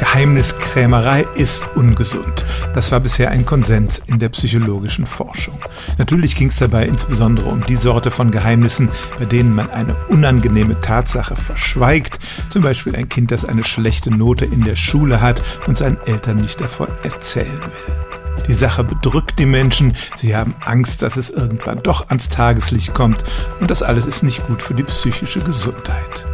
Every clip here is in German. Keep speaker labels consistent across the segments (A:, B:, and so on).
A: Geheimniskrämerei ist ungesund. Das war bisher ein Konsens in der psychologischen Forschung. Natürlich ging es dabei insbesondere um die Sorte von Geheimnissen, bei denen man eine unangenehme Tatsache verschweigt, zum Beispiel ein Kind, das eine schlechte Note in der Schule hat und seinen Eltern nicht davon erzählen will. Die Sache bedrückt die Menschen, sie haben Angst, dass es irgendwann doch ans Tageslicht kommt und das alles ist nicht gut für die psychische Gesundheit.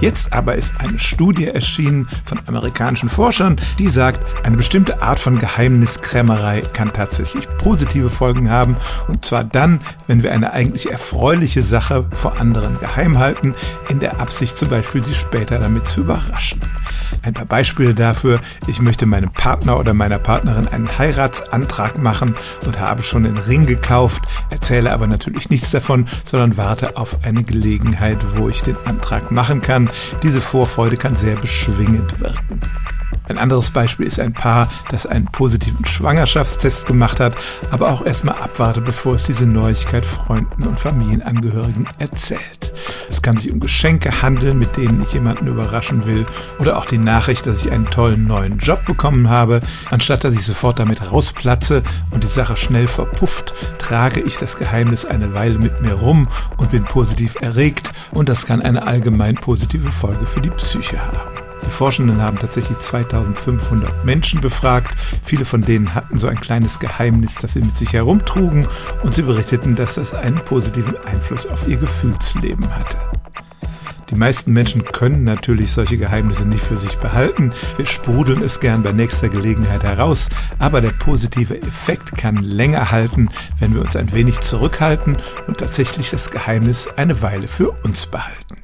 A: Jetzt aber ist eine Studie erschienen von amerikanischen Forschern, die sagt, eine bestimmte Art von Geheimniskrämerei kann tatsächlich positive Folgen haben. Und zwar dann, wenn wir eine eigentlich erfreuliche Sache vor anderen geheim halten, in der Absicht zum Beispiel, sie später damit zu überraschen. Ein paar Beispiele dafür. Ich möchte meinem Partner oder meiner Partnerin einen Heiratsantrag machen und habe schon den Ring gekauft, erzähle aber natürlich nichts davon, sondern warte auf eine Gelegenheit, wo ich den Antrag machen kann. Diese Vorfreude kann sehr beschwingend wirken. Anderes Beispiel ist ein Paar, das einen positiven Schwangerschaftstest gemacht hat, aber auch erstmal abwartet, bevor es diese Neuigkeit Freunden und Familienangehörigen erzählt. Es kann sich um Geschenke handeln, mit denen ich jemanden überraschen will, oder auch die Nachricht, dass ich einen tollen neuen Job bekommen habe. Anstatt dass ich sofort damit rausplatze und die Sache schnell verpufft, trage ich das Geheimnis eine Weile mit mir rum und bin positiv erregt und das kann eine allgemein positive Folge für die Psyche haben. Die Forschenden haben tatsächlich 2500 Menschen befragt. Viele von denen hatten so ein kleines Geheimnis, das sie mit sich herumtrugen und sie berichteten, dass das einen positiven Einfluss auf ihr Gefühlsleben hatte. Die meisten Menschen können natürlich solche Geheimnisse nicht für sich behalten. Wir sprudeln es gern bei nächster Gelegenheit heraus, aber der positive Effekt kann länger halten, wenn wir uns ein wenig zurückhalten und tatsächlich das Geheimnis eine Weile für uns behalten.